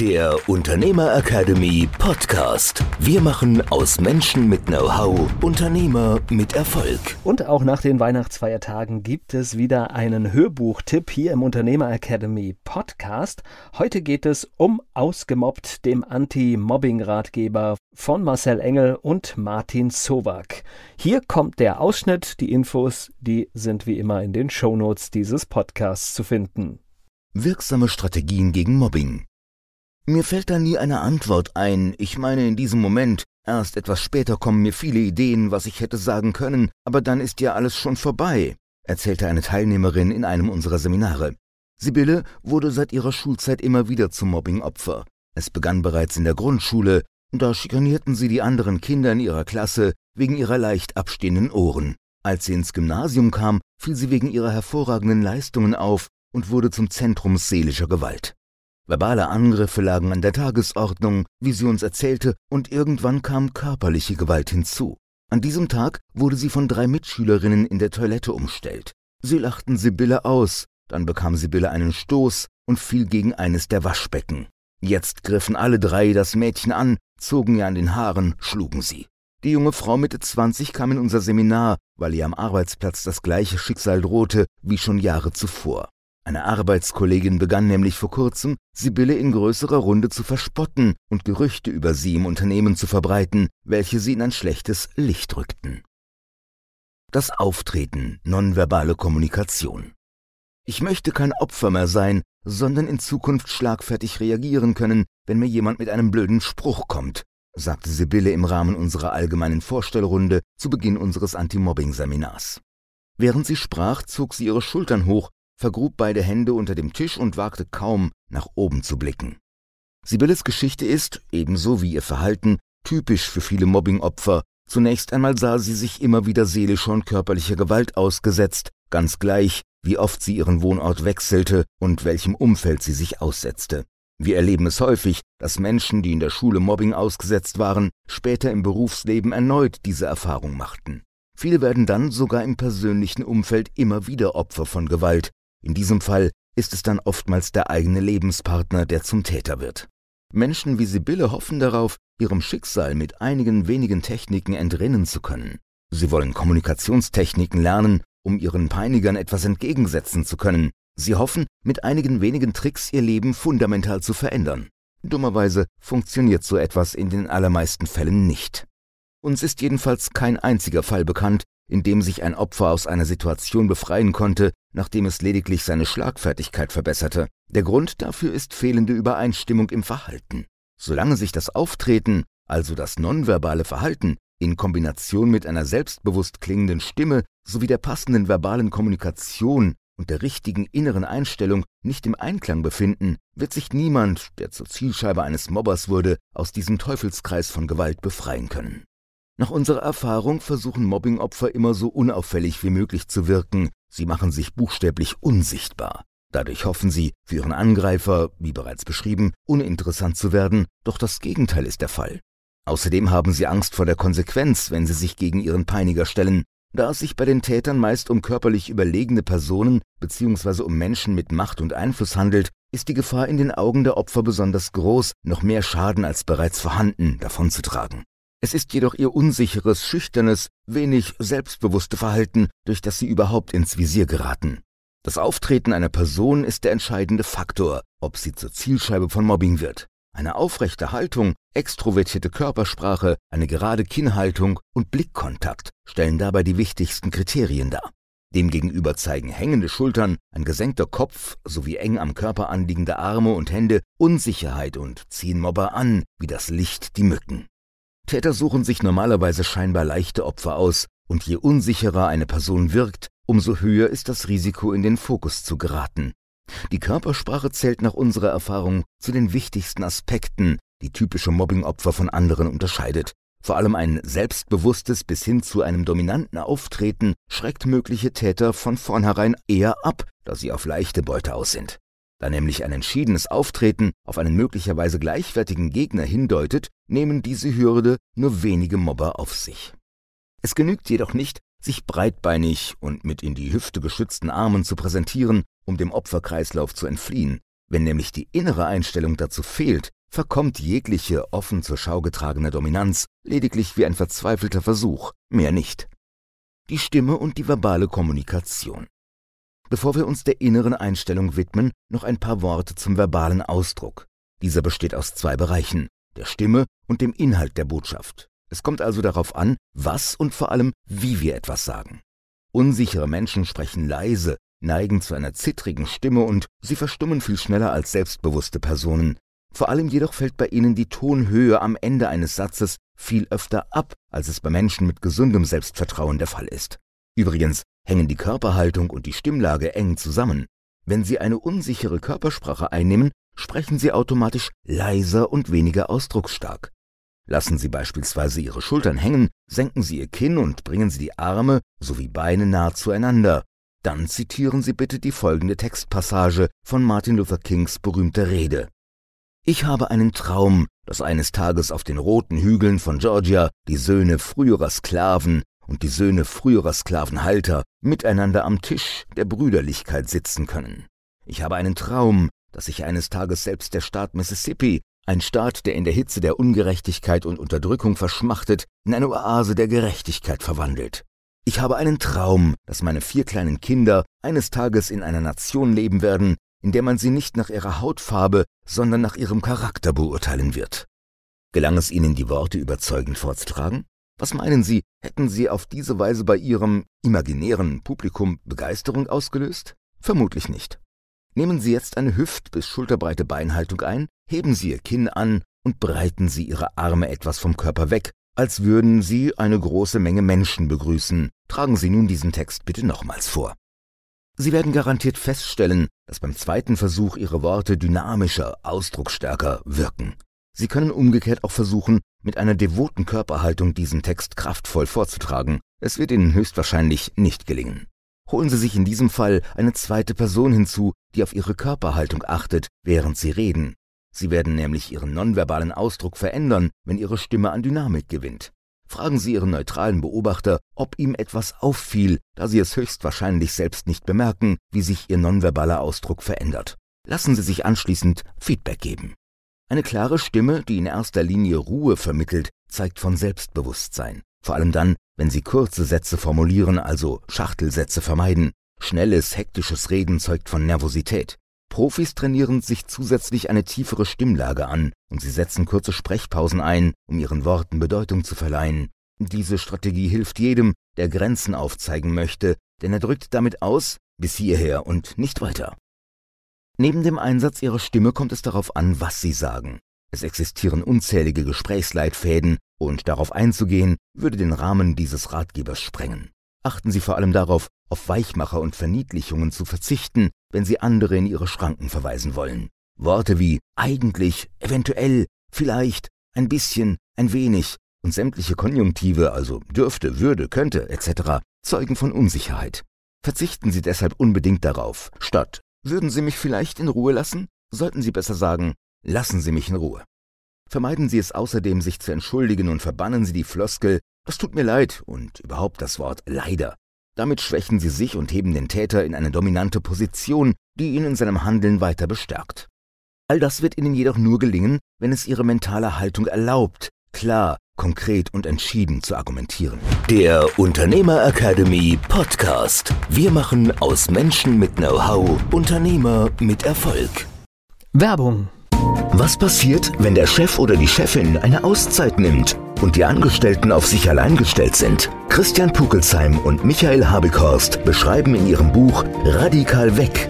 der Unternehmer Academy Podcast. Wir machen aus Menschen mit Know-how Unternehmer mit Erfolg. Und auch nach den Weihnachtsfeiertagen gibt es wieder einen Hörbuchtipp hier im Unternehmer Academy Podcast. Heute geht es um Ausgemobbt, dem Anti-Mobbing-Ratgeber von Marcel Engel und Martin Sowak. Hier kommt der Ausschnitt. Die Infos, die sind wie immer in den Shownotes dieses Podcasts zu finden. Wirksame Strategien gegen Mobbing. Mir fällt da nie eine Antwort ein. Ich meine, in diesem Moment, erst etwas später kommen mir viele Ideen, was ich hätte sagen können, aber dann ist ja alles schon vorbei, erzählte eine Teilnehmerin in einem unserer Seminare. Sibylle wurde seit ihrer Schulzeit immer wieder zum Mobbingopfer. Es begann bereits in der Grundschule, da schikanierten sie die anderen Kinder in ihrer Klasse wegen ihrer leicht abstehenden Ohren. Als sie ins Gymnasium kam, fiel sie wegen ihrer hervorragenden Leistungen auf und wurde zum Zentrum seelischer Gewalt. Verbale Angriffe lagen an der Tagesordnung, wie sie uns erzählte, und irgendwann kam körperliche Gewalt hinzu. An diesem Tag wurde sie von drei Mitschülerinnen in der Toilette umstellt. Sie lachten Sibylle aus, dann bekam Sibylle einen Stoß und fiel gegen eines der Waschbecken. Jetzt griffen alle drei das Mädchen an, zogen ihr an den Haaren, schlugen sie. Die junge Frau Mitte 20 kam in unser Seminar, weil ihr am Arbeitsplatz das gleiche Schicksal drohte wie schon Jahre zuvor. Eine Arbeitskollegin begann nämlich vor kurzem, Sibylle in größerer Runde zu verspotten und Gerüchte über sie im Unternehmen zu verbreiten, welche sie in ein schlechtes Licht rückten. Das Auftreten, nonverbale Kommunikation. Ich möchte kein Opfer mehr sein, sondern in Zukunft schlagfertig reagieren können, wenn mir jemand mit einem blöden Spruch kommt, sagte Sibylle im Rahmen unserer allgemeinen Vorstellrunde zu Beginn unseres Anti-Mobbing-Seminars. Während sie sprach, zog sie ihre Schultern hoch vergrub beide Hände unter dem Tisch und wagte kaum, nach oben zu blicken. Sibylles Geschichte ist, ebenso wie ihr Verhalten, typisch für viele Mobbingopfer. Zunächst einmal sah sie sich immer wieder seelischer und körperlicher Gewalt ausgesetzt, ganz gleich, wie oft sie ihren Wohnort wechselte und welchem Umfeld sie sich aussetzte. Wir erleben es häufig, dass Menschen, die in der Schule Mobbing ausgesetzt waren, später im Berufsleben erneut diese Erfahrung machten. Viele werden dann sogar im persönlichen Umfeld immer wieder Opfer von Gewalt, in diesem Fall ist es dann oftmals der eigene Lebenspartner, der zum Täter wird. Menschen wie Sibylle hoffen darauf, ihrem Schicksal mit einigen wenigen Techniken entrinnen zu können. Sie wollen Kommunikationstechniken lernen, um ihren Peinigern etwas entgegensetzen zu können. Sie hoffen, mit einigen wenigen Tricks ihr Leben fundamental zu verändern. Dummerweise funktioniert so etwas in den allermeisten Fällen nicht. Uns ist jedenfalls kein einziger Fall bekannt, in dem sich ein Opfer aus einer Situation befreien konnte, nachdem es lediglich seine Schlagfertigkeit verbesserte. Der Grund dafür ist fehlende Übereinstimmung im Verhalten. Solange sich das Auftreten, also das nonverbale Verhalten, in Kombination mit einer selbstbewusst klingenden Stimme sowie der passenden verbalen Kommunikation und der richtigen inneren Einstellung nicht im Einklang befinden, wird sich niemand, der zur Zielscheibe eines Mobbers wurde, aus diesem Teufelskreis von Gewalt befreien können. Nach unserer Erfahrung versuchen Mobbingopfer immer so unauffällig wie möglich zu wirken. Sie machen sich buchstäblich unsichtbar. Dadurch hoffen sie, für ihren Angreifer, wie bereits beschrieben, uninteressant zu werden, doch das Gegenteil ist der Fall. Außerdem haben sie Angst vor der Konsequenz, wenn sie sich gegen ihren Peiniger stellen. Da es sich bei den Tätern meist um körperlich überlegene Personen bzw. um Menschen mit Macht und Einfluss handelt, ist die Gefahr in den Augen der Opfer besonders groß, noch mehr Schaden als bereits vorhanden davonzutragen. Es ist jedoch ihr unsicheres, schüchternes, wenig selbstbewusste Verhalten, durch das sie überhaupt ins Visier geraten. Das Auftreten einer Person ist der entscheidende Faktor, ob sie zur Zielscheibe von Mobbing wird. Eine aufrechte Haltung, extrovertierte Körpersprache, eine gerade Kinnhaltung und Blickkontakt stellen dabei die wichtigsten Kriterien dar. Demgegenüber zeigen hängende Schultern, ein gesenkter Kopf sowie eng am Körper anliegende Arme und Hände Unsicherheit und ziehen Mobber an, wie das Licht die Mücken. Täter suchen sich normalerweise scheinbar leichte Opfer aus, und je unsicherer eine Person wirkt, umso höher ist das Risiko, in den Fokus zu geraten. Die Körpersprache zählt nach unserer Erfahrung zu den wichtigsten Aspekten, die typische Mobbingopfer von anderen unterscheidet. Vor allem ein selbstbewusstes bis hin zu einem dominanten Auftreten schreckt mögliche Täter von vornherein eher ab, da sie auf leichte Beute aus sind. Da nämlich ein entschiedenes Auftreten auf einen möglicherweise gleichwertigen Gegner hindeutet, nehmen diese Hürde nur wenige Mobber auf sich. Es genügt jedoch nicht, sich breitbeinig und mit in die Hüfte geschützten Armen zu präsentieren, um dem Opferkreislauf zu entfliehen. Wenn nämlich die innere Einstellung dazu fehlt, verkommt jegliche offen zur Schau getragene Dominanz lediglich wie ein verzweifelter Versuch, mehr nicht. Die Stimme und die verbale Kommunikation. Bevor wir uns der inneren Einstellung widmen, noch ein paar Worte zum verbalen Ausdruck. Dieser besteht aus zwei Bereichen, der Stimme und dem Inhalt der Botschaft. Es kommt also darauf an, was und vor allem, wie wir etwas sagen. Unsichere Menschen sprechen leise, neigen zu einer zittrigen Stimme und sie verstummen viel schneller als selbstbewusste Personen. Vor allem jedoch fällt bei ihnen die Tonhöhe am Ende eines Satzes viel öfter ab, als es bei Menschen mit gesundem Selbstvertrauen der Fall ist. Übrigens hängen die Körperhaltung und die Stimmlage eng zusammen. Wenn Sie eine unsichere Körpersprache einnehmen, sprechen Sie automatisch leiser und weniger ausdrucksstark. Lassen Sie beispielsweise Ihre Schultern hängen, senken Sie Ihr Kinn und bringen Sie die Arme sowie Beine nah zueinander. Dann zitieren Sie bitte die folgende Textpassage von Martin Luther Kings berühmter Rede. Ich habe einen Traum, dass eines Tages auf den roten Hügeln von Georgia die Söhne früherer Sklaven und die Söhne früherer Sklavenhalter miteinander am Tisch der Brüderlichkeit sitzen können. Ich habe einen Traum, dass sich eines Tages selbst der Staat Mississippi, ein Staat, der in der Hitze der Ungerechtigkeit und Unterdrückung verschmachtet, in eine Oase der Gerechtigkeit verwandelt. Ich habe einen Traum, dass meine vier kleinen Kinder eines Tages in einer Nation leben werden, in der man sie nicht nach ihrer Hautfarbe, sondern nach ihrem Charakter beurteilen wird. Gelang es Ihnen, die Worte überzeugend vorzutragen? Was meinen Sie, hätten Sie auf diese Weise bei Ihrem imaginären Publikum Begeisterung ausgelöst? Vermutlich nicht. Nehmen Sie jetzt eine hüft- bis schulterbreite Beinhaltung ein, heben Sie Ihr Kinn an und breiten Sie Ihre Arme etwas vom Körper weg, als würden Sie eine große Menge Menschen begrüßen. Tragen Sie nun diesen Text bitte nochmals vor. Sie werden garantiert feststellen, dass beim zweiten Versuch Ihre Worte dynamischer, ausdrucksstärker wirken. Sie können umgekehrt auch versuchen, mit einer devoten Körperhaltung diesen Text kraftvoll vorzutragen. Es wird Ihnen höchstwahrscheinlich nicht gelingen. Holen Sie sich in diesem Fall eine zweite Person hinzu, die auf Ihre Körperhaltung achtet, während Sie reden. Sie werden nämlich Ihren nonverbalen Ausdruck verändern, wenn Ihre Stimme an Dynamik gewinnt. Fragen Sie Ihren neutralen Beobachter, ob ihm etwas auffiel, da Sie es höchstwahrscheinlich selbst nicht bemerken, wie sich Ihr nonverbaler Ausdruck verändert. Lassen Sie sich anschließend Feedback geben. Eine klare Stimme, die in erster Linie Ruhe vermittelt, zeigt von Selbstbewusstsein. Vor allem dann, wenn Sie kurze Sätze formulieren, also Schachtelsätze vermeiden. Schnelles, hektisches Reden zeugt von Nervosität. Profis trainieren sich zusätzlich eine tiefere Stimmlage an und sie setzen kurze Sprechpausen ein, um ihren Worten Bedeutung zu verleihen. Diese Strategie hilft jedem, der Grenzen aufzeigen möchte, denn er drückt damit aus, bis hierher und nicht weiter. Neben dem Einsatz ihrer Stimme kommt es darauf an, was sie sagen. Es existieren unzählige Gesprächsleitfäden, und darauf einzugehen, würde den Rahmen dieses Ratgebers sprengen. Achten Sie vor allem darauf, auf Weichmacher und Verniedlichungen zu verzichten, wenn Sie andere in ihre Schranken verweisen wollen. Worte wie eigentlich, eventuell, vielleicht, ein bisschen, ein wenig und sämtliche Konjunktive, also dürfte, würde, könnte etc., zeugen von Unsicherheit. Verzichten Sie deshalb unbedingt darauf. Statt würden Sie mich vielleicht in Ruhe lassen, sollten Sie besser sagen, lassen Sie mich in Ruhe. Vermeiden Sie es außerdem, sich zu entschuldigen und verbannen Sie die Floskel, das tut mir leid und überhaupt das Wort leider. Damit schwächen Sie sich und heben den Täter in eine dominante Position, die ihn in seinem Handeln weiter bestärkt. All das wird Ihnen jedoch nur gelingen, wenn es Ihre mentale Haltung erlaubt, klar, konkret und entschieden zu argumentieren. Der Unternehmer Academy Podcast. Wir machen aus Menschen mit Know-how Unternehmer mit Erfolg. Werbung was passiert, wenn der Chef oder die Chefin eine Auszeit nimmt und die Angestellten auf sich allein gestellt sind? Christian Pukelsheim und Michael Habekorst beschreiben in ihrem Buch Radikal weg